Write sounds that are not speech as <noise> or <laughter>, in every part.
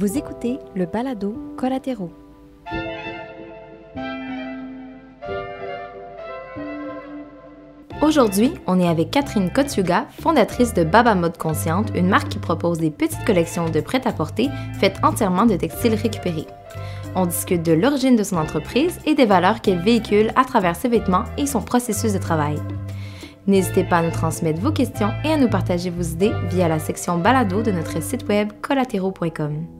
Vous écoutez le balado Collatéraux. Aujourd'hui, on est avec Catherine Kotsuga, fondatrice de Baba Mode Consciente, une marque qui propose des petites collections de prêt-à-porter faites entièrement de textiles récupérés. On discute de l'origine de son entreprise et des valeurs qu'elle véhicule à travers ses vêtements et son processus de travail. N'hésitez pas à nous transmettre vos questions et à nous partager vos idées via la section balado de notre site web collatéraux.com.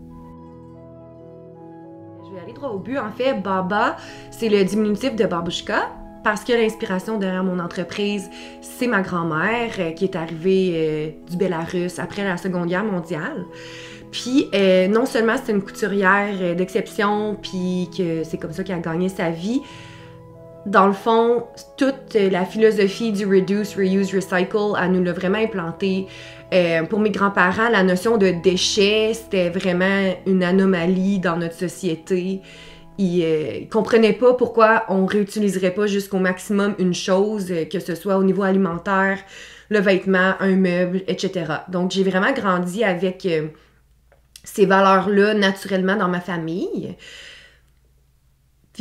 Au but. En fait, Baba, c'est le diminutif de babushka parce que l'inspiration derrière mon entreprise, c'est ma grand-mère euh, qui est arrivée euh, du Bélarus après la Seconde Guerre mondiale. Puis euh, non seulement c'est une couturière d'exception, puis que c'est comme ça qu'elle a gagné sa vie, dans le fond, toute la philosophie du reduce, reuse, recycle, elle nous l'a vraiment implanté. Euh, pour mes grands-parents, la notion de déchets, c'était vraiment une anomalie dans notre société. Ils, euh, comprenaient pas pourquoi on réutiliserait pas jusqu'au maximum une chose, euh, que ce soit au niveau alimentaire, le vêtement, un meuble, etc. Donc j'ai vraiment grandi avec euh, ces valeurs-là naturellement dans ma famille.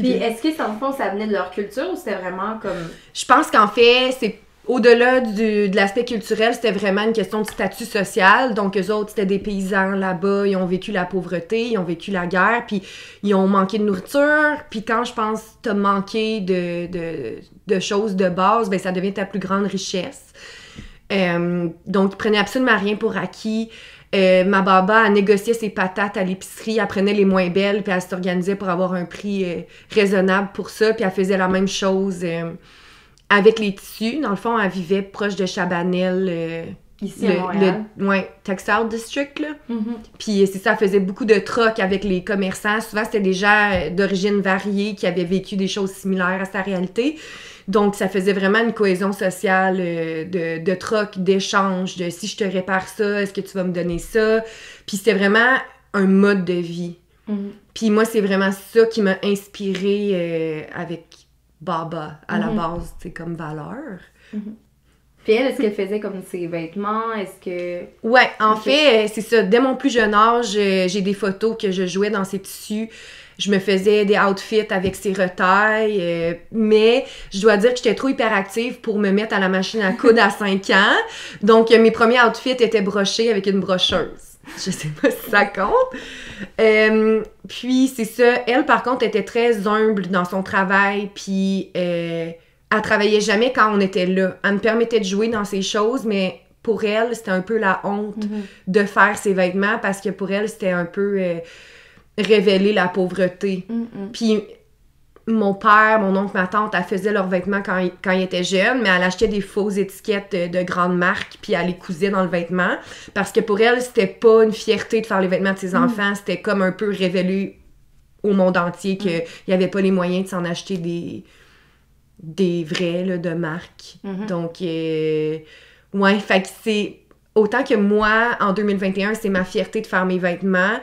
Puis est-ce que, dans le fond, ça venait de leur culture ou c'était vraiment comme. Je pense qu'en fait, c'est au-delà du- de l'aspect culturel, c'était vraiment une question de statut social. Donc, eux autres, c'était des paysans là-bas, ils ont vécu la pauvreté, ils ont vécu la guerre, puis ils ont manqué de nourriture. Puis quand je pense que t'as manqué de, de, de choses de base, ben ça devient ta plus grande richesse. Euh, donc, ils prenaient absolument rien pour acquis. Euh, ma baba, elle négociait ses patates à l'épicerie, elle prenait les moins belles, puis elle s'organisait pour avoir un prix euh, raisonnable pour ça, puis elle faisait la même chose euh, avec les tissus. Dans le fond, elle vivait proche de Chabanel, Ici le, à Montréal. le- ouais, Textile District, là. Mhm. Puis c'est ça, elle faisait beaucoup de trocs avec les commerçants. Souvent, c'était des gens d'origine variée qui avaient vécu des choses similaires à sa réalité. Donc, ça faisait vraiment une cohésion sociale euh, de, de troc, d'échange, de si je te répare ça, est-ce que tu vas me donner ça? Puis c'était vraiment un mode de vie. Mhm. Puis moi, c'est vraiment ça qui m'a inspirée euh, avec Baba à la Mhm. base, c'est comme valeur. Puis elle, est-ce qu'elle faisait comme ses vêtements? Est-ce que. Ouais, en fait, euh, c'est ça. Dès mon plus jeune âge, euh, j'ai des photos que je jouais dans ces tissus. Je me faisais des outfits avec ces retailles, euh, mais je dois dire que j'étais trop hyperactive pour me mettre à la machine à coudre à 5 <laughs> ans. Donc, euh, mes premiers outfits étaient brochés avec une brocheuse. Je sais pas si ça compte. Euh, puis, c'est ça. Elle, par contre, était très humble dans son travail, puis euh, elle travaillait jamais quand on était là. Elle me permettait de jouer dans ces choses, mais pour elle, c'était un peu la honte Mhm. de faire ses vêtements parce que pour elle, c'était un peu euh, révéler la pauvreté. Mhm. Puis mon père, mon oncle, ma tante, elle faisait leurs vêtements quand, ils- quand ils étaient jeunes, mais elle achetait des fausses étiquettes de, de grandes marques, puis elle les cousait dans le vêtement. Parce que pour elle, c'était pas une fierté de faire les vêtements de ses enfants, c'était comme un peu révéler au monde entier qu'il n'y avait pas les moyens de s'en acheter des, des vrais là, de marque. Mhm. Donc, euh, ouais, fait que c'est. Autant que moi, en 2021, c'est ma fierté de faire mes vêtements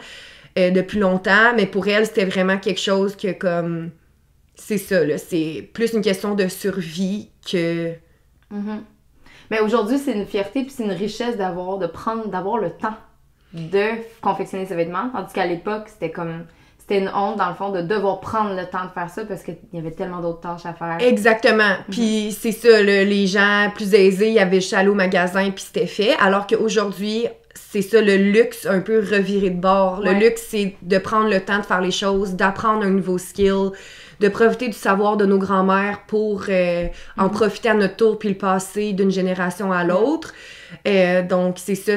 euh, depuis longtemps, mais pour elle, c'était vraiment quelque chose que, comme. C'est ça, là. C'est plus une question de survie que. Mhm. Mais aujourd'hui, c'est une fierté puis c'est une richesse d'avoir de prendre d'avoir le temps de confectionner ses vêtements. Tandis qu'à l'époque, c'était comme c'était une honte dans le fond de devoir prendre le temps de faire ça parce qu'il y avait tellement d'autres tâches à faire. Exactement. Puis c'est ça, là, les gens plus aisés, il y avait juste à aller au magasin, puis c'était fait. Alors qu'aujourd'hui, c'est ça, le luxe un peu reviré de bord. Le Ouais. luxe, c'est de prendre le temps de faire les choses, d'apprendre un nouveau skill, de profiter du savoir de nos grands-mères pour euh, en profiter à notre tour, puis le passer d'une génération à l'autre. Euh, donc, c'est ça.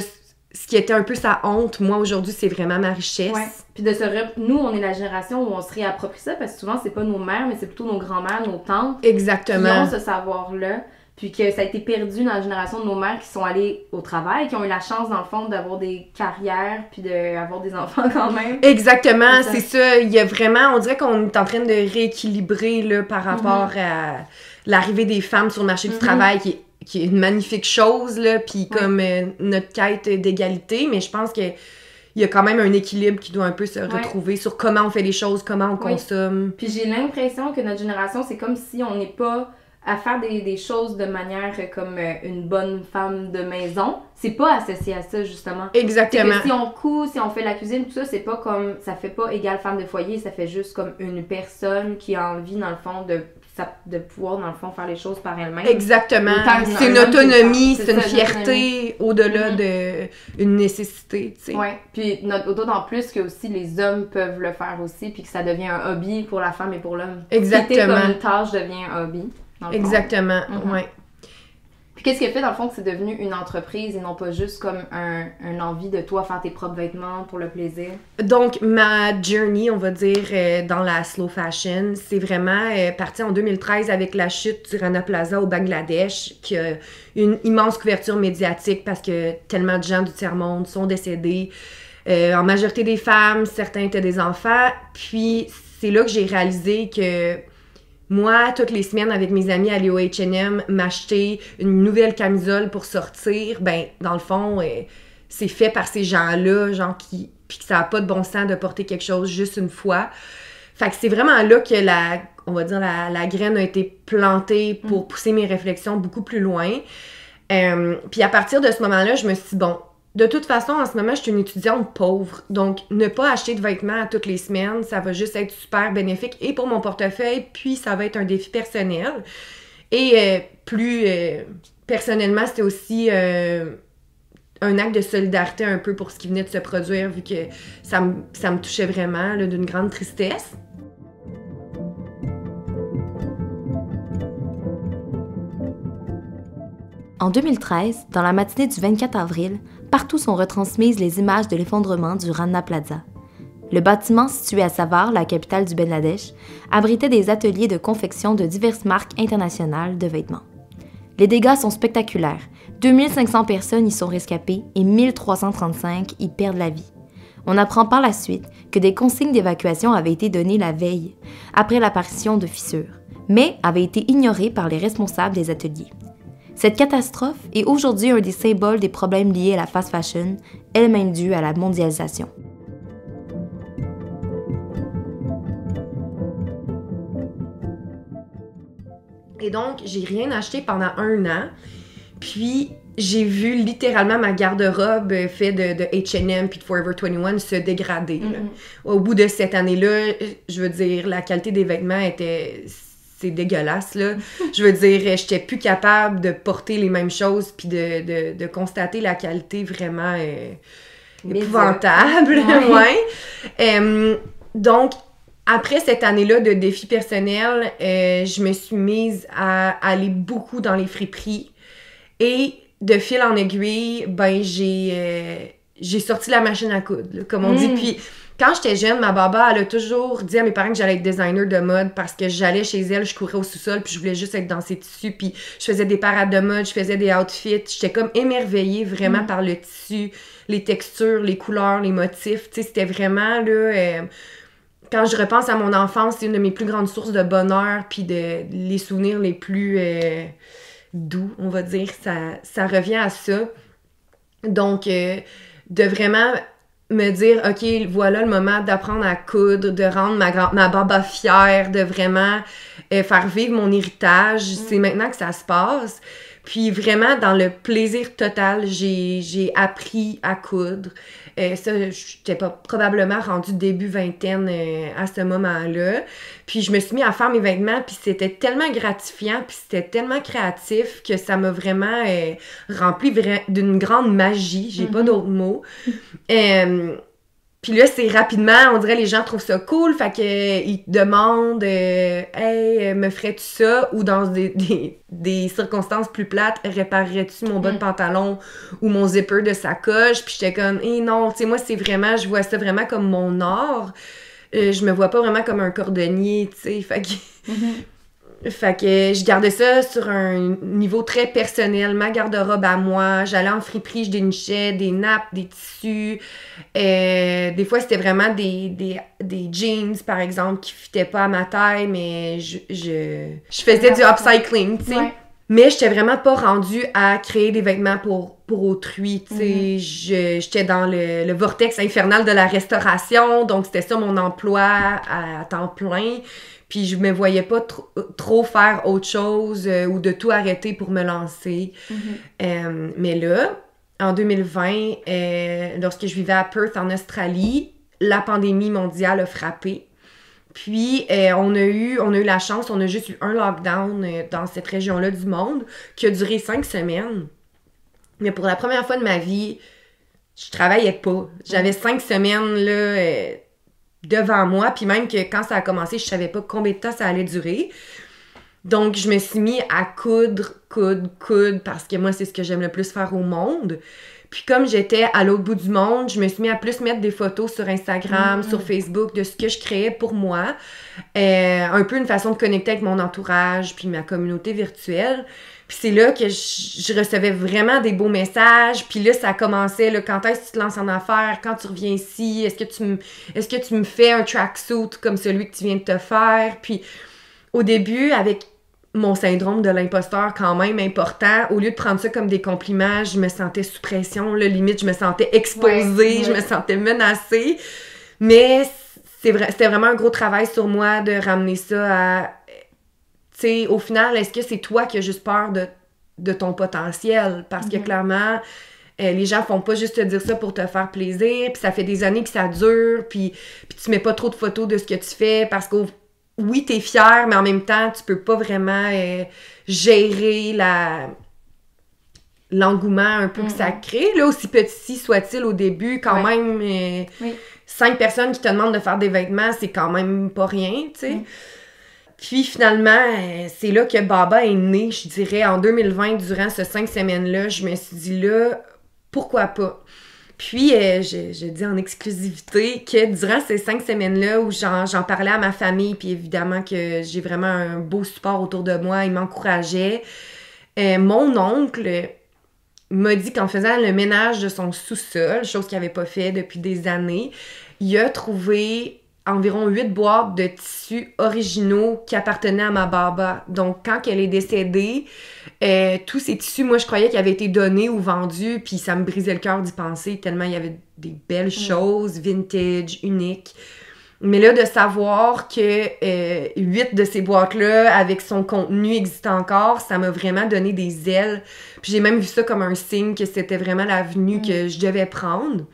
Ce qui était un peu sa honte, moi, aujourd'hui, c'est vraiment ma richesse. Ouais. Puis de se rep- nous, on est la génération où on se réapproprie ça parce que souvent, c'est pas nos mères, mais c'est plutôt nos grands-mères, nos tantes qui Exactement. ont ce savoir-là. Puis que ça a été perdu dans la génération de nos mères qui sont allées au travail, qui ont eu la chance, dans le fond, d'avoir des carrières puis d'avoir des <laughs> enfants quand même. Exactement, C'est ça. Il y a vraiment, on dirait qu'on est en train de rééquilibrer là, par rapport à l'arrivée des femmes sur le marché Mhm. du travail, qui est, qui est une magnifique chose, là, puis Ouais. comme euh, notre quête d'égalité, mais je pense que il y a quand même un équilibre qui doit un peu se Ouais. retrouver sur comment on fait les choses, comment on Oui. consomme. Puis j'ai l'impression que notre génération, c'est comme si on n'est pas à faire des, des choses de manière euh, comme euh, une bonne femme de maison, c'est pas associé à ça, justement. Exactement. que si on coud, si on fait la cuisine, tout ça, c'est pas comme. Ça fait pas égale femme de foyer, ça fait juste comme une personne qui a envie, dans le fond, de, de pouvoir, dans le fond, faire les choses par elle-même. Exactement. C'est une autonomie, c'est une ça, fierté au-delà Mhm. de une nécessité, tu sais. Ouais, puis d'autant plus que aussi les hommes peuvent le faire aussi, puis que ça devient un hobby pour la femme et pour l'homme. Exactement. Comme une tâche devient un hobby. Dans le fond. Exactement, Mhm. ouais. Puis qu'est-ce qui a fait dans le fond que c'est devenu une entreprise et non pas juste comme un, un envie de toi faire tes propres vêtements pour le plaisir? Donc, ma journey, on va dire, euh, dans la slow fashion, c'est vraiment euh, parti en 2013 avec la chute du Rana Plaza au Bangladesh, qui a une immense couverture médiatique parce que tellement de gens du tiers-monde sont décédés. Euh, en majorité des femmes, certains étaient des enfants. Puis, c'est là que j'ai réalisé que moi, toutes les semaines, avec mes amis, aller au H&M, m'acheter une nouvelle camisole pour sortir, ben, dans le fond, euh, c'est fait par ces gens-là, genre, qui... Puis que ça n'a pas de bon sens de porter quelque chose juste une fois. Fait que c'est vraiment là que la, on va dire, la, la graine a été plantée pour pousser mes réflexions beaucoup plus loin. Euh, puis à partir de ce moment-là, je me suis dit, bon, de toute façon, en ce moment, je suis une étudiante pauvre. Donc, ne pas acheter de vêtements à toutes les semaines, ça va juste être super bénéfique et pour mon portefeuille, puis ça va être un défi personnel. Et euh, plus euh, personnellement, c'était aussi euh, un acte de solidarité un peu pour ce qui venait de se produire, vu que ça me, ça me touchait vraiment d'une grande tristesse. En 2013, dans la matinée du 24 avril, partout sont retransmises les images de l'effondrement du Rana Plaza. Le bâtiment situé à Savar, la capitale du Bangladesh, abritait des ateliers de confection de diverses marques internationales de vêtements. Les dégâts sont spectaculaires. 2500 personnes y sont rescapées et 1335 y perdent la vie. On apprend par la suite que des consignes d'évacuation avaient été données la veille, après l'apparition de fissures, mais avaient été ignorées par les responsables des ateliers. Cette catastrophe est aujourd'hui un des symboles des problèmes liés à la fast fashion, elle-même due à la mondialisation. Et donc, j'ai rien acheté pendant un an. Puis, j'ai vu littéralement ma garde-robe euh, faite de, de H&M puis de Forever 21 se dégrader. là. Au bout de cette année-là, je veux dire, la qualité des vêtements était... C'est dégueulasse, là. <laughs> Je veux dire, j'étais plus capable de porter les mêmes choses puis de, de, de constater la qualité vraiment euh, épouvantable. Ouais. <laughs> Euh, donc, après cette année-là de défi personnel, euh, je me suis mise à aller beaucoup dans les friperies. Et de fil en aiguille, ben j'ai euh, j'ai sorti la machine à coudre, là, comme on dit. Mm. Puis quand j'étais jeune, ma baba, elle a toujours dit à mes parents que j'allais être designer de mode parce que j'allais chez elle, je courais au sous-sol, puis je voulais juste être dans ses tissus, puis je faisais des parades de mode, je faisais des outfits. J'étais comme émerveillée vraiment Mm. par le tissu, les textures, les couleurs, les motifs. Tu sais, c'était vraiment, là... euh, quand je repense à mon enfance, c'est une de mes plus grandes sources de bonheur, puis de les souvenirs les plus euh, doux, on va dire. Ça, ça revient à ça. Donc, euh, de vraiment me dire, OK, voilà le moment d'apprendre à coudre, de rendre ma, grand- ma baba fière, de vraiment euh, faire vivre mon héritage. C'est maintenant que ça se passe. Puis vraiment, dans le plaisir total, j'ai j'ai appris à coudre. Euh, ça, j'étais pas probablement rendue début vingtaine euh, à ce moment-là. Puis je me suis mis à faire mes vêtements, puis c'était tellement gratifiant, puis c'était tellement créatif que ça m'a vraiment euh, rempli vra- d'une grande magie. J'ai pas Mhm. d'autres mots. <laughs> Puis là, c'est rapidement, on dirait les gens trouvent ça cool, fait que euh, ils te demandent euh, Hey, euh, me ferais-tu ça? Ou dans des, <laughs> des, des circonstances plus plates, réparerais-tu mon de Mm. pantalon ou mon zipper de sacoche? Puis j'étais comme, eh non, tu sais, moi, c'est vraiment, je vois ça vraiment comme mon art. Euh, je me vois pas vraiment comme un cordonnier, tu sais. Fait que. Fait que je gardais ça sur un niveau très personnel, ma garde-robe à moi. J'allais en friperie, je dénichais des nappes, des tissus. Euh, des fois, c'était vraiment des, des, des jeans, par exemple, qui fitaient pas à ma taille, mais je, je, je faisais du upcycling, tu sais. Mais j'étais vraiment pas rendue à créer des vêtements pour, pour autrui. tu sais. Je- J'étais dans le, le vortex infernal de la restauration, donc c'était ça mon emploi à, temps plein. Puis je me voyais pas trop, trop faire autre chose euh, ou de tout arrêter pour me lancer. Euh, mais là, en 2020, euh, lorsque je vivais à Perth, en Australie, la pandémie mondiale a frappé. Puis, euh, on, a eu, on a eu la chance, on a juste eu un lockdown euh, dans cette région-là du monde qui a duré cinq semaines. Mais pour la première fois de ma vie, je travaillais pas. J'avais cinq semaines là, euh, devant moi. Puis même que quand ça a commencé, je savais pas combien de temps ça allait durer. Donc, je me suis mis à coudre, coudre, coudre, parce que moi, c'est ce que j'aime le plus faire au monde. Puis comme j'étais à l'autre bout du monde, je me suis mis à plus mettre des photos sur Instagram, sur Facebook, de ce que je créais pour moi. Euh, un peu une façon de connecter avec mon entourage, puis ma communauté virtuelle. Puis c'est là que je, je recevais vraiment des beaux messages. Puis là, ça commençait, là, quand est-ce que tu te lances en affaires? Quand tu reviens ici? Est-ce que tu me, est-ce que tu me fais un tracksuit comme celui que tu viens de te faire? Puis au début, avec mon syndrome de l'imposteur quand même important, au lieu de prendre ça comme des compliments, je me sentais sous pression, là, limite, je me sentais exposée, Ouais, je me sentais menacée. Mais c'est vrai, c'était vraiment un gros travail sur moi de ramener ça à... Tu sais, au final, est-ce que c'est toi qui as juste peur de, de ton potentiel? Parce que Mhm. clairement, euh, les gens font pas juste te dire ça pour te faire plaisir, puis ça fait des années que ça dure, puis, puis tu mets pas trop de photos de ce que tu fais parce que oui, t'es fier, mais en même temps, tu peux pas vraiment euh, gérer la l'engouement un peu que ça crée. Là, aussi petit soit-il au début, quand Ouais. même, euh, Oui. cinq personnes qui te demandent de faire des vêtements, c'est quand même pas rien, tu sais. Mm. Puis finalement, euh, c'est là que Baba est né, je dirais, en 2020, durant ces cinq semaines-là. Je me suis dit là, pourquoi pas? Puis, euh, je, je dis en exclusivité que durant ces cinq semaines-là où j'en parlais à ma famille, puis évidemment que j'ai vraiment un beau support autour de moi, il m'encourageait, euh, mon oncle m'a dit qu'en faisant le ménage de son sous-sol, chose qu'il n'avait pas fait depuis des années, il a trouvé environ huit boîtes de tissus originaux qui appartenaient à ma baba. Donc, quand elle est décédée, euh, tous ces tissus, moi, je croyais qu'ils avaient été donnés ou vendus, puis ça me brisait le cœur d'y penser, tellement il y avait des belles choses, vintage, uniques. Mais là, de savoir que euh, huit de ces boîtes-là, avec son contenu, existent encore, ça m'a vraiment donné des ailes. Puis j'ai même vu ça comme un signe que c'était vraiment l'avenue Mm. que je devais prendre.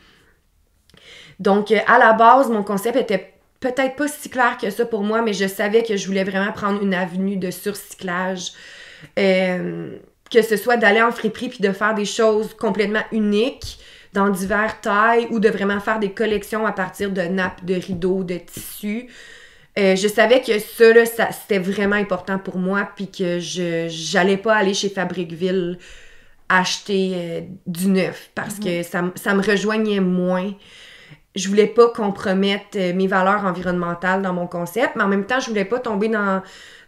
Donc, euh, à la base, mon concept était peut-être pas si clair que ça pour moi, mais je savais que je voulais vraiment prendre une avenue de surcyclage. Euh, que ce soit d'aller en friperie puis de faire des choses complètement uniques dans divers tailles ou de vraiment faire des collections à partir de nappes, de rideaux, de tissus. Euh, je savais que ça, là, ça- c'était vraiment important pour moi, puis que je j'allais pas aller chez Fabricville acheter euh, du neuf parce que ça, m- ça me rejoignait moins. Je voulais pas compromettre euh, mes valeurs environnementales dans mon concept, mais en même temps, je voulais pas tomber dans,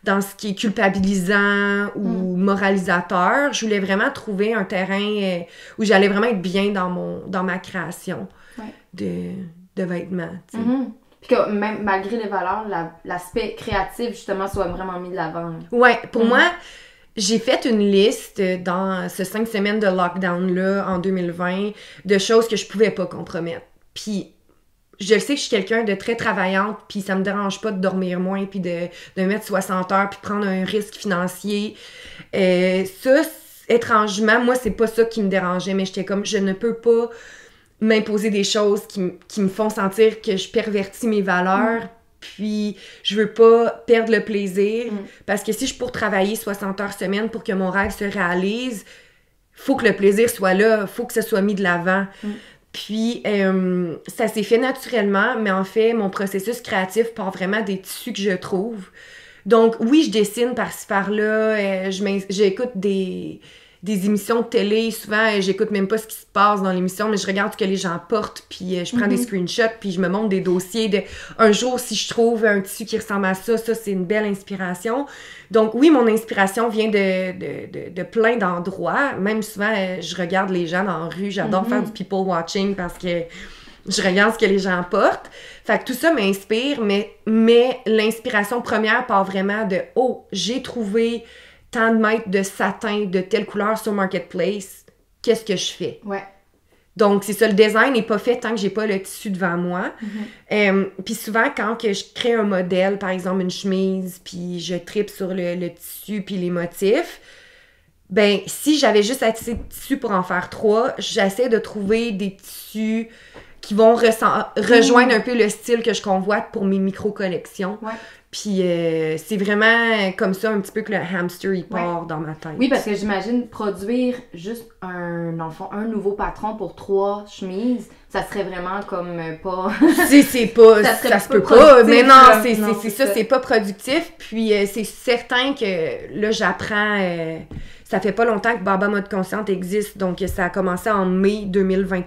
dans ce qui est culpabilisant ou moralisateur. Je voulais vraiment trouver un terrain euh, où j'allais vraiment être bien dans, mon, dans ma création Ouais. de, de vêtements. Mhm. Puis que même malgré les valeurs, la- l'aspect créatif, justement, soit vraiment mis de l'avant. Ouais, pour Mhm. moi, j'ai fait une liste dans ces cinq semaines de lockdown-là en 2020 de choses que je pouvais pas compromettre. Puis, je le sais que je suis quelqu'un de très travaillante, puis ça me dérange pas de dormir moins, puis de, de mettre 60 heures, puis prendre un risque financier. Euh, ça, étrangement, moi, c'est pas ça qui me dérangeait, mais j'étais comme, je ne peux pas m'imposer des choses qui, qui me font sentir que je pervertis mes valeurs, puis je veux pas perdre le plaisir, Mm. parce que si je pour travailler 60 heures semaine pour que mon rêve se réalise, faut que le plaisir soit là, faut que ça soit mis de l'avant. Mm. Puis, euh, ça s'est fait naturellement, mais en fait, mon processus créatif part vraiment des tissus que je trouve. Donc, oui, je dessine par-ci par-là, euh, j'écoute des, des émissions de télé, souvent, euh, j'écoute même pas ce qui se passe dans l'émission, mais je regarde ce que les gens portent, puis euh, je prends des Mhm. screenshots, puis je me montre des dossiers de un jour, si je trouve un tissu qui ressemble à ça, ça, c'est une belle inspiration. Donc, oui, mon inspiration vient de, de, de, de plein d'endroits. Même souvent, euh, je regarde les gens dans la rue. J'adore Mhm. faire du people watching parce que je regarde ce que les gens portent. Fait que tout ça m'inspire, mais, mais l'inspiration première part vraiment de « Oh, j'ai trouvé tant de mètres de satin de telle couleur sur Marketplace, qu'est-ce que je fais? Ouais. Donc, c'est ça, le design n'est pas fait tant que j'ai pas le tissu devant moi. Euh, puis souvent, quand que je crée un modèle, par exemple une chemise, puis je tripe sur le, le tissu puis les motifs, ben si j'avais juste assez de tissu pour en faire trois, j'essaie de trouver des tissus qui vont rejoindre un peu le style que je convoite pour mes micro-collections. Ouais. Puis euh, c'est vraiment comme ça un petit peu que le hamster il part dans ma tête. Oui, parce que j'imagine produire juste un, dans le fond, un nouveau patron pour trois chemises, ça serait vraiment comme euh, pas. <laughs> C'est, c'est pas, Ça ça, se peut pas. Mais non, c'est, ça, ça. c'est pas productif. Puis euh, c'est certain que là, j'apprends. euh, ça fait pas longtemps que Baba Mode Consciente existe. Donc ça a commencé en mai 2020.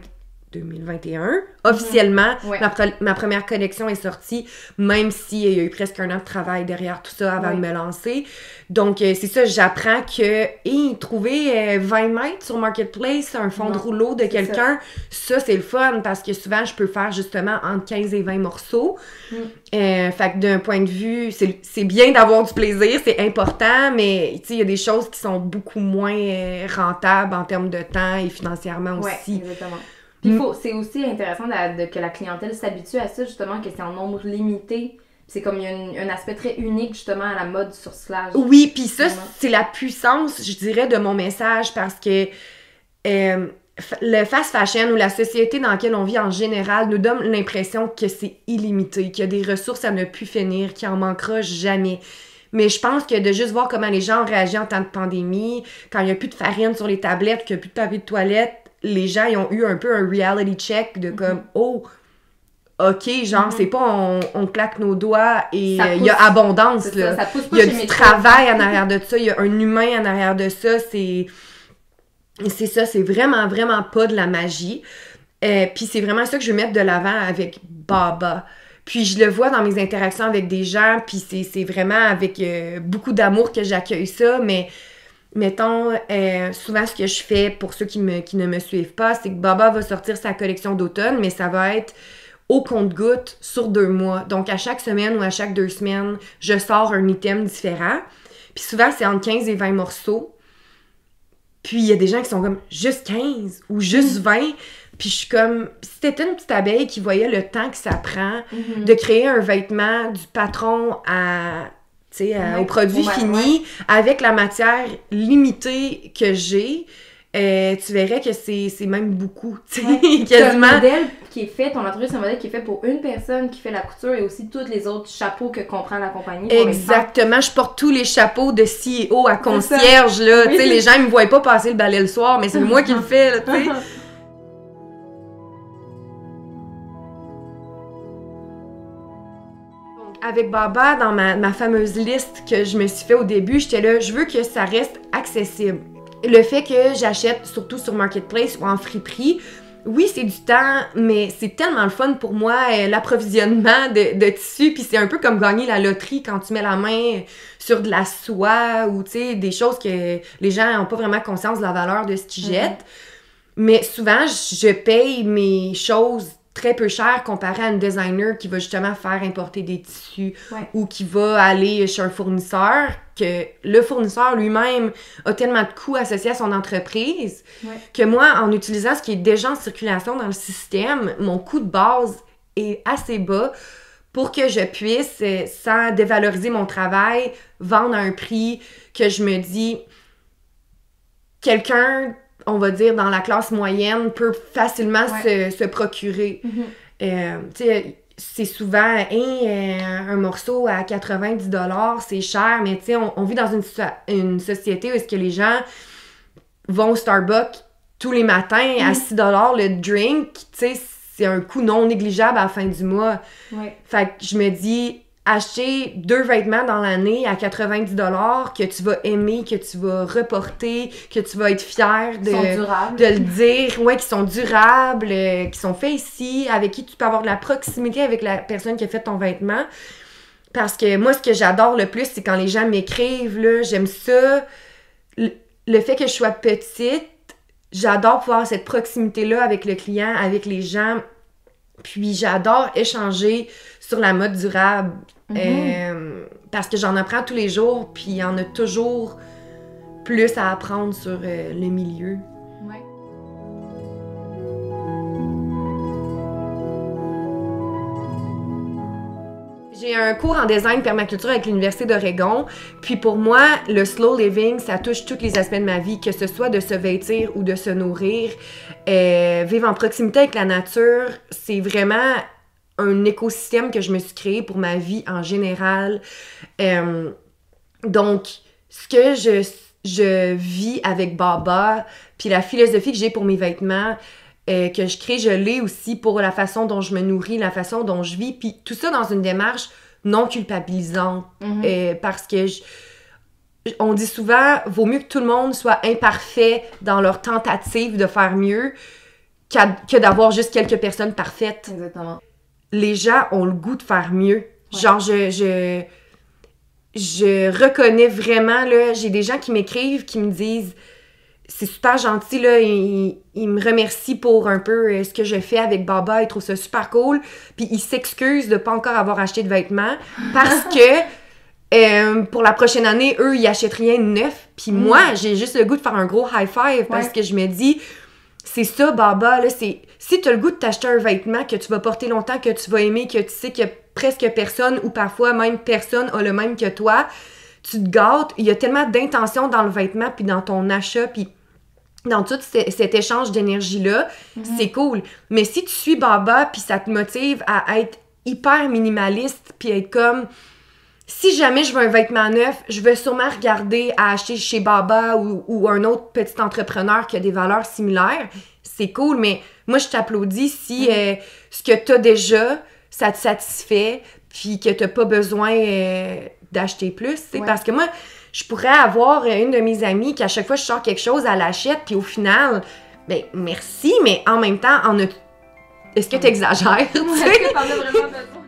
2021. Officiellement, Mhm. Ouais. ma, pre- ma première collection est sortie, même s'il y a eu presque un an de travail derrière tout ça avant de me lancer. Donc, euh, c'est ça, j'apprends que et trouver euh, 20 mètres sur Marketplace, un fond de rouleau de quelqu'un, ça, c'est le fun parce que souvent, je peux faire justement entre 15 et 20 morceaux. Mm. Euh, fait que d'un point de vue, c'est bien d'avoir du plaisir, c'est important, mais il y a des choses qui sont beaucoup moins euh, rentables en termes de temps et financièrement Ouais, aussi. exactement. Puis Mm. faut, c'est aussi intéressant de- de- que la clientèle s'habitue à ça, justement, que c'est en nombre limité. C'est comme il y a une- un aspect très unique, justement, à la mode sur Slash. Oui, puis ça, c'est la puissance, je dirais, de mon message parce que euh, le fast fashion ou la société dans laquelle on vit en général nous donne l'impression que c'est illimité, qu'il y a des ressources à ne plus finir, qu'il en manquera jamais. Mais je pense que de juste voir comment les gens ont réagi en temps de pandémie, quand il n'y a plus de farine sur les tablettes, qu'il n'y a plus de papier de toilette, les gens ils ont eu un peu un reality check de comme, oh, ok, genre, Mhm. c'est pas on, on claque nos doigts et euh, il y a abondance, là. Il y a du travail en arrière de ça, il y a un humain en arrière de ça, c'est c'est ça, c'est vraiment vraiment pas de la magie. Euh, puis c'est vraiment ça que je veux mettre de l'avant avec Baba. Puis je le vois dans mes interactions avec des gens, puis c'est c'est vraiment avec euh, beaucoup d'amour que j'accueille ça, mais mettons, euh, souvent ce que je fais pour ceux qui, me, qui ne me suivent pas, c'est que Baba va sortir sa collection d'automne, mais ça va être au compte-goutte sur deux mois. Donc à chaque semaine ou à chaque deux semaines, je sors un item différent. Puis souvent, c'est entre 15 et 20 morceaux. Puis il y a des gens qui sont comme juste 15 ou juste 20. Puis je suis comme, si t'étais une petite abeille qui voyait le temps que ça prend Mhm. de créer un vêtement du patron à, sais, Ouais, au produit ouais, fini avec la matière limitée que j'ai, euh, tu verrais que c'est même beaucoup. tu sais, Ouais. <laughs> C'est un modèle qui est fait, ton entreprise, c'est un modèle qui est fait pour une personne qui fait la couture et aussi tous les autres chapeaux que comprend la compagnie. Exactement, je porte tous les chapeaux de CEO à concierge, là. Oui. Tu sais, les gens, ils me voient pas passer le balai le soir, mais c'est <laughs> moi qui le fais, là, <laughs> Avec Baba, dans ma, ma fameuse liste que je me suis fait au début, j'étais là, je veux que ça reste accessible. Le fait que j'achète surtout sur Marketplace ou en friperie, oui, c'est du temps, mais c'est tellement le fun pour moi, euh, l'approvisionnement de, de tissus, puis c'est un peu comme gagner la loterie quand tu mets la main sur de la soie ou, tu sais, des choses que les gens n'ont pas vraiment conscience de la valeur de ce qu'ils Mhm. jettent. Mais souvent, je paye mes choses très peu cher comparé à une designer qui va justement faire importer des tissus Ouais. ou qui va aller chez un fournisseur que le fournisseur lui-même a tellement de coûts associés à son entreprise Ouais. que moi, en utilisant ce qui est déjà en circulation dans le système, mon coût de base est assez bas pour que je puisse, euh, sans dévaloriser mon travail, vendre à un prix que je me dis quelqu'un, on va dire, dans la classe moyenne peut facilement se, se procurer. Mhm. Euh, tu sais, c'est souvent Hein, euh, un morceau à 90 c'est cher, mais tu sais, on, on vit dans une, société où est-ce que les gens vont au Starbucks tous les matins à Mhm. 6 le drink, tu sais, c'est un coût non négligeable à la fin du mois. Ouais. Fait que je me dis, acheter deux vêtements dans l'année à 90 que tu vas aimer, que tu vas reporter, que tu vas être fier de, de le dire, ouais, qui sont durables, euh, qui sont faits ici, avec qui tu peux avoir de la proximité avec la personne qui a fait ton vêtement. Parce que moi, ce que j'adore le plus, c'est quand les gens m'écrivent, là, j'aime ça. Le, le fait que je sois petite, j'adore pouvoir avoir cette proximité-là avec le client, avec les gens. Puis j'adore échanger sur la mode durable. Mhm. Euh, parce que j'en apprends tous les jours, puis il y en a toujours plus à apprendre sur euh, le milieu. Ouais. J'ai un cours en design permaculture avec l'Université d'Oregon. Puis pour moi, le slow living, ça touche tous les aspects de ma vie, que ce soit de se vêtir ou de se nourrir. Euh, vivre en proximité avec la nature, c'est vraiment un écosystème que je me suis créé pour ma vie en général. Euh, donc, ce que je, je vis avec Baba, puis la philosophie que j'ai pour mes vêtements, euh, que je crée, je l'ai aussi pour la façon dont je me nourris, la façon dont je vis, puis tout ça dans une démarche non culpabilisante, Mhm. euh, parce que je- on dit souvent, vaut mieux que tout le monde soit imparfait dans leur tentative de faire mieux qu'à- que d'avoir juste quelques personnes parfaites Exactement. Les gens ont le goût de faire mieux. Genre, je, je, je reconnais vraiment, là, j'ai des gens qui m'écrivent, qui me disent, c'est super gentil, là, ils, ils me remercient pour un peu euh, ce que je fais avec Baba, ils trouvent ça super cool, puis ils s'excusent de pas encore avoir acheté de vêtements, <laughs> parce que euh, pour la prochaine année, eux, ils achètent rien de neuf, puis moi, j'ai juste le goût de faire un gros high five, parce Ouais. que je me dis, c'est ça, Baba, là, c'est... Si t'as le goût de t'acheter un vêtement que tu vas porter longtemps, que tu vas aimer, que tu sais que presque personne, ou parfois même personne a le même que toi, tu te gâtes, il y a tellement d'intention dans le vêtement, puis dans ton achat, puis dans tout ce- cet échange d'énergie-là, c'est cool. Mais si tu suis Baba, puis ça te motive à être hyper minimaliste, puis être comme... Si jamais je veux un vêtement neuf, je vais sûrement regarder à acheter chez Baba ou, ou un autre petit entrepreneur qui a des valeurs similaires. C'est cool, mais moi, je t'applaudis si euh, ce que tu as déjà, ça te satisfait, puis que tu pas besoin euh, d'acheter plus. Ouais. Parce que moi, je pourrais avoir euh, une de mes amies qui, à chaque fois que je sors quelque chose, elle l'achète, puis au final, ben merci, mais en même temps, en a... est-ce que tu exagères? Est-ce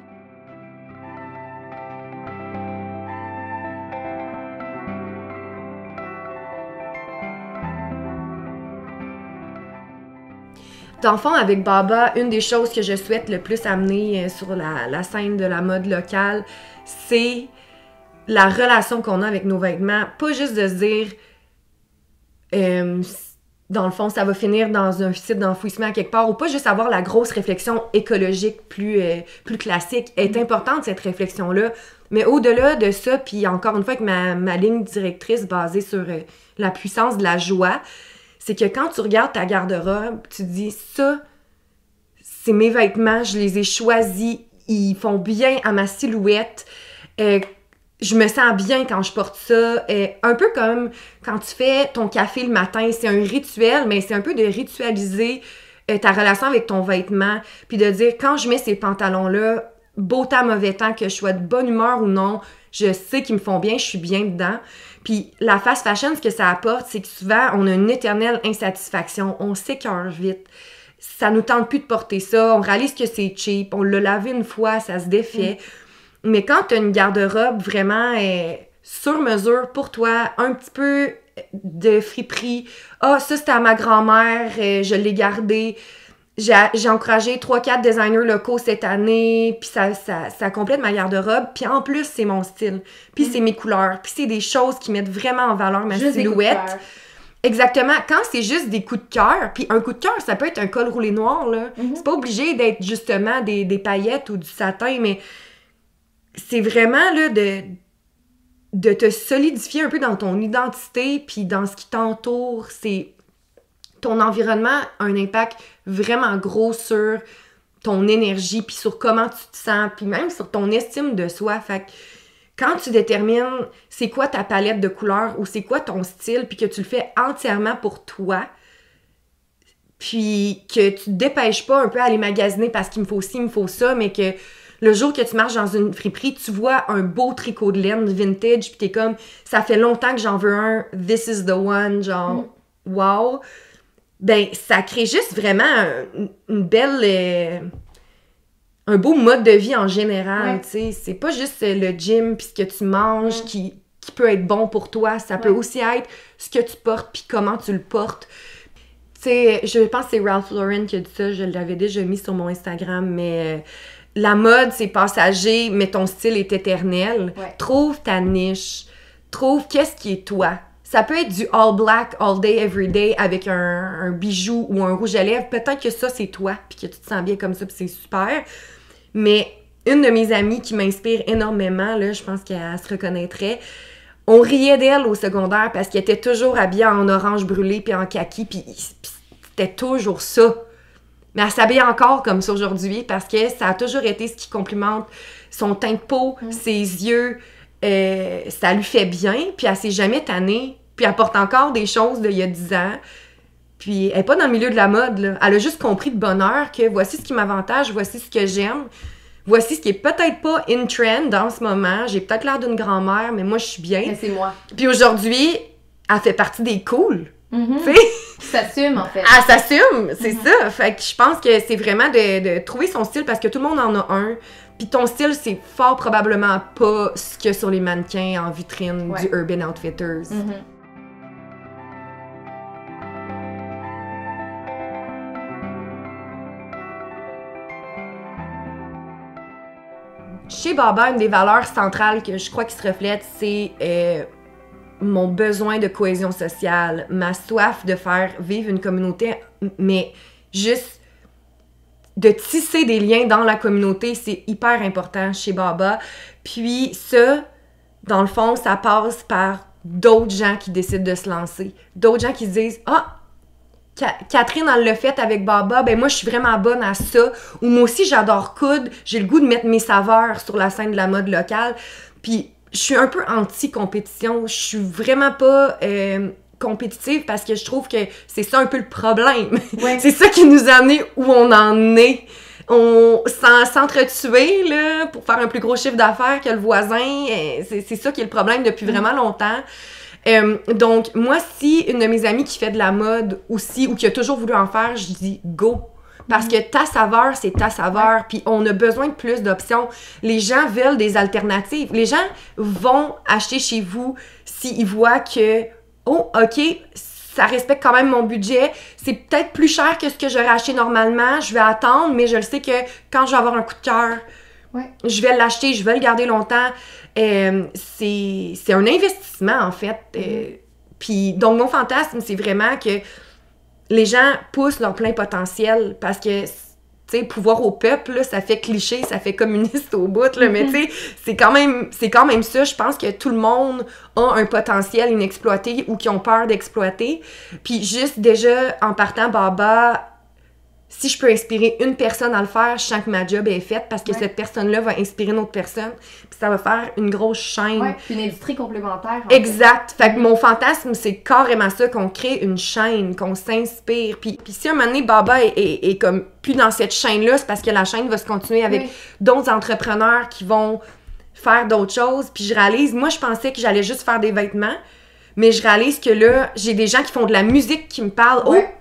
Dans le fond, avec Baba, une des choses que je souhaite le plus amener euh, sur la, scène de la mode locale, c'est la relation qu'on a avec nos vêtements. Pas juste de se dire, euh, dans le fond, ça va finir dans un site d'enfouissement quelque part, ou pas juste avoir la grosse réflexion écologique plus, euh, classique. Est importante cette réflexion-là. Mais au-delà de ça, puis encore une fois, avec ma, ligne directrice basée sur la puissance de la joie, c'est que quand tu regardes ta garde-robe, tu dis ça, c'est mes vêtements, je les ai choisis, ils font bien à ma silhouette. Euh, je me sens bien quand je porte ça. Euh, un peu comme quand tu fais ton café le matin, c'est un rituel, mais c'est un peu de ritualiser euh, ta relation avec ton vêtement, puis de dire quand je mets ces pantalons-là, beau temps, mauvais temps, que je sois de bonne humeur ou non, je sais qu'ils me font bien, je suis bien dedans. Puis la fast fashion, ce que ça apporte, c'est que souvent, on a une éternelle insatisfaction. On s'écœure vite. Ça nous tente plus de porter ça. On réalise que c'est cheap. On l'a lavé une fois, ça se défait. Mais quand tu as une garde-robe vraiment euh, sur mesure pour toi, un petit peu de friperie, ah, ça c'était à ma grand-mère, euh, je l'ai gardé. J'ai encouragé 3-4 designers locaux cette année, puis ça, ça, ça complète ma garde-robe. Puis en plus, c'est mon style. Puis c'est mes couleurs. Puis c'est des choses qui mettent vraiment en valeur ma Juste silhouette. Exactement. Quand c'est juste des coups de cœur, puis un coup de cœur, ça peut être un col roulé noir, là. Mhm. C'est pas obligé d'être justement des, des paillettes ou du satin, mais c'est vraiment, là, de, de te solidifier un peu dans ton identité, puis dans ce qui t'entoure. C'est... Ton environnement a un impact vraiment gros sur ton énergie, puis sur comment tu te sens, puis même sur ton estime de soi. Fait que quand tu détermines c'est quoi ta palette de couleurs ou c'est quoi ton style, puis que tu le fais entièrement pour toi, puis que tu te dépêches pas un peu à aller magasiner parce qu'il me faut ci, il me faut ça, mais que le jour que tu marches dans une friperie, tu vois un beau tricot de laine vintage, puis t'es comme, ça fait longtemps que j'en veux un, this is the one, genre, wow. Ben, ça crée juste vraiment un- une belle. euh, un beau mode de vie en général, Ouais. tu sais. C'est pas juste euh, le gym puis ce que tu manges qui, qui peut être bon pour toi. Ça peut aussi être ce que tu portes puis comment tu le portes. Tu sais, je pense que c'est Ralph Lauren qui a dit ça. Je l'avais déjà mis sur mon Instagram, mais euh, la mode, c'est passager, mais ton style est éternel. Trouve ta niche. Trouve qu'est-ce qui est toi. Ça peut être du all black, all day, every day avec un, un bijou ou un rouge à lèvres. Peut-être que ça, c'est toi, puis que tu te sens bien comme ça, puis c'est super. Mais une de mes amies qui m'inspire énormément, là, je pense qu'elle se reconnaîtrait, on riait d'elle au secondaire parce qu'elle était toujours habillée en orange brûlé puis en kaki, puis c'était toujours ça. Mais elle s'habille encore comme ça aujourd'hui parce que ça a toujours été ce qui complimente son teint de peau, ses yeux. euh, ça lui fait bien, puis elle s'est jamais tannée. Puis elle porte encore des choses d'il y a 10 ans. Puis elle est pas dans le milieu de la mode, là. Elle a juste compris de bonheur que voici ce qui m'avantage, voici ce que j'aime. Voici ce qui est peut-être pas in trend en ce moment. J'ai peut-être l'air d'une grand-mère, mais moi, je suis bien. Mais c'est moi. Puis aujourd'hui, elle fait partie des cools. Mhm. Tu sais, Tu s'assumes, en fait. elle s'assume, c'est ça. Fait que je pense que c'est vraiment de, de trouver son style parce que tout le monde en a un. Puis ton style, c'est fort probablement pas ce qu'il y a sur les mannequins en vitrine Ouais. du Urban Outfitters. Mhm. Chez Baba, une des valeurs centrales que je crois qui se reflète, c'est euh, mon besoin de cohésion sociale, ma soif de faire vivre une communauté, mais juste de tisser des liens dans la communauté, c'est hyper important chez Baba. Puis ça, dans le fond, ça passe par d'autres gens qui décident de se lancer. D'autres gens qui se disent Ah, Catherine, elle l'a fait avec Baba, ben moi je suis vraiment bonne à ça. Ou moi aussi j'adore coudre, j'ai le goût de mettre mes saveurs sur la scène de la mode locale. Puis je suis un peu anti-compétition, je suis vraiment pas euh, compétitive parce que je trouve que c'est ça un peu le problème. Ouais. <laughs> c'est ça qui nous a amené où on en est. On s'en- s'entretuer là pour faire un plus gros chiffre d'affaires que le voisin, euh, c'est c'est ça qui est le problème depuis vraiment longtemps. Euh, donc, moi, si une de mes amies qui fait de la mode aussi ou qui a toujours voulu en faire, je dis go. Parce que ta saveur, c'est ta saveur. Puis on a besoin de plus d'options. Les gens veulent des alternatives. Les gens vont acheter chez vous s'ils voient que, oh, OK, ça respecte quand même mon budget. C'est peut-être plus cher que ce que j'aurais acheté normalement. Je vais attendre, mais je le sais que quand je vais avoir un coup de cœur, Ouais. je vais l'acheter, je vais le garder longtemps. Euh, c'est un investissement, en fait. Euh, Puis, donc, mon fantasme, c'est vraiment que les gens poussent leur plein potentiel parce que, tu sais, pouvoir au peuple, là, ça fait cliché, ça fait communiste au bout, là, mais tu sais, c'est quand même c'est quand même ça. Je pense que tout le monde a un potentiel inexploité ou qui ont peur d'exploiter. Puis, juste déjà, en partant, Baba, si je peux inspirer une personne à le faire, je sens que ma job est faite parce que Ouais. cette personne-là va inspirer une autre personne. Puis ça va faire une grosse chaîne. Ouais, puis une industrie complémentaire. fait. Exact. Fait que mon fantasme, c'est carrément ça, qu'on crée une chaîne, qu'on s'inspire. Puis, puis si à un moment donné, Baba est, est- est comme plus dans cette chaîne-là, c'est parce que la chaîne va se continuer avec Oui. d'autres entrepreneurs qui vont faire d'autres choses. Puis je réalise, moi, je pensais que j'allais juste faire des vêtements, mais je réalise que là, j'ai des gens qui font de la musique qui me parlent. Ouais. Oh,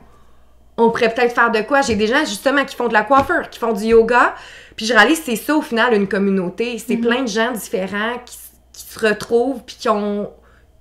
on pourrait peut-être faire de quoi? J'ai des gens, justement, qui font de la coiffure, qui font du yoga. Puis je réalise, c'est ça, au final, une communauté. C'est Mhm. plein de gens différents qui, se retrouvent, puis qui ont,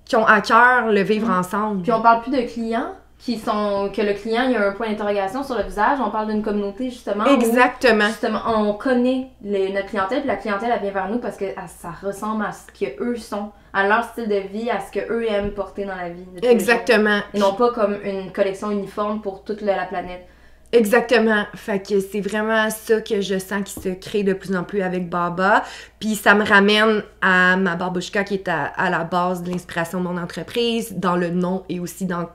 qui ont à cœur le vivre ensemble. Puis on parle plus de clients? Qui sont que le client il y a un point d'interrogation sur le visage, on parle d'une communauté justement. où, Exactement. justement, on connaît les- notre clientèle, puis la clientèle elle vient vers nous parce que elle- ça ressemble à ce que eux sont, à leur style de vie, à ce que eux aiment porter dans la vie. Exactement. Et non pas comme une collection uniforme pour toute la la planète. Exactement. Fait que c'est vraiment ça que je sens qui se crée de plus en plus avec Baba. Puis ça me ramène à ma babouchka qui est à, à la base de l'inspiration de mon entreprise, dans le nom et aussi dans...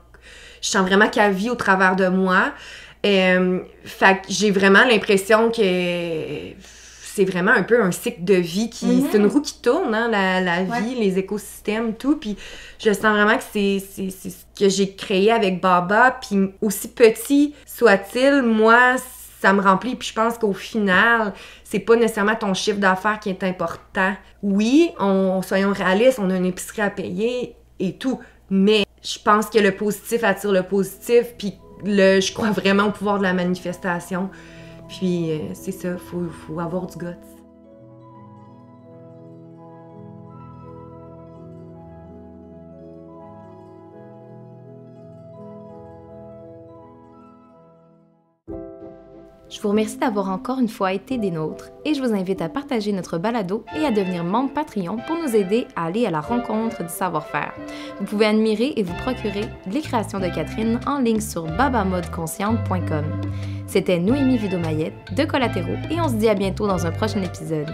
Je sens vraiment qu'elle vit au travers de moi. Euh, fait que j'ai vraiment l'impression que c'est vraiment un peu un cycle de vie qui... Mhm. C'est une roue qui tourne, hein, la, la Ouais. vie, les écosystèmes, tout. Puis je sens vraiment que c'est ce que j'ai créé avec Baba. Puis aussi petit soit-il, moi, ça me remplit. Puis je pense qu'au final, c'est pas nécessairement ton chiffre d'affaires qui est important. Oui, on, soyons réalistes, on a une épicerie à payer et tout. Mais je pense que le positif attire le positif. Puis le, je crois vraiment au pouvoir de la manifestation. Puis euh, c'est ça, faut, faut avoir du guts. Je vous remercie d'avoir encore une fois été des nôtres et je vous invite à partager notre balado et à devenir membre Patreon pour nous aider à aller à la rencontre du savoir-faire. Vous pouvez admirer et vous procurer les créations de Catherine en ligne sur babamodeconsciente.com. C'était Noémie Vidomayette de Collatéraux et on se dit à bientôt dans un prochain épisode.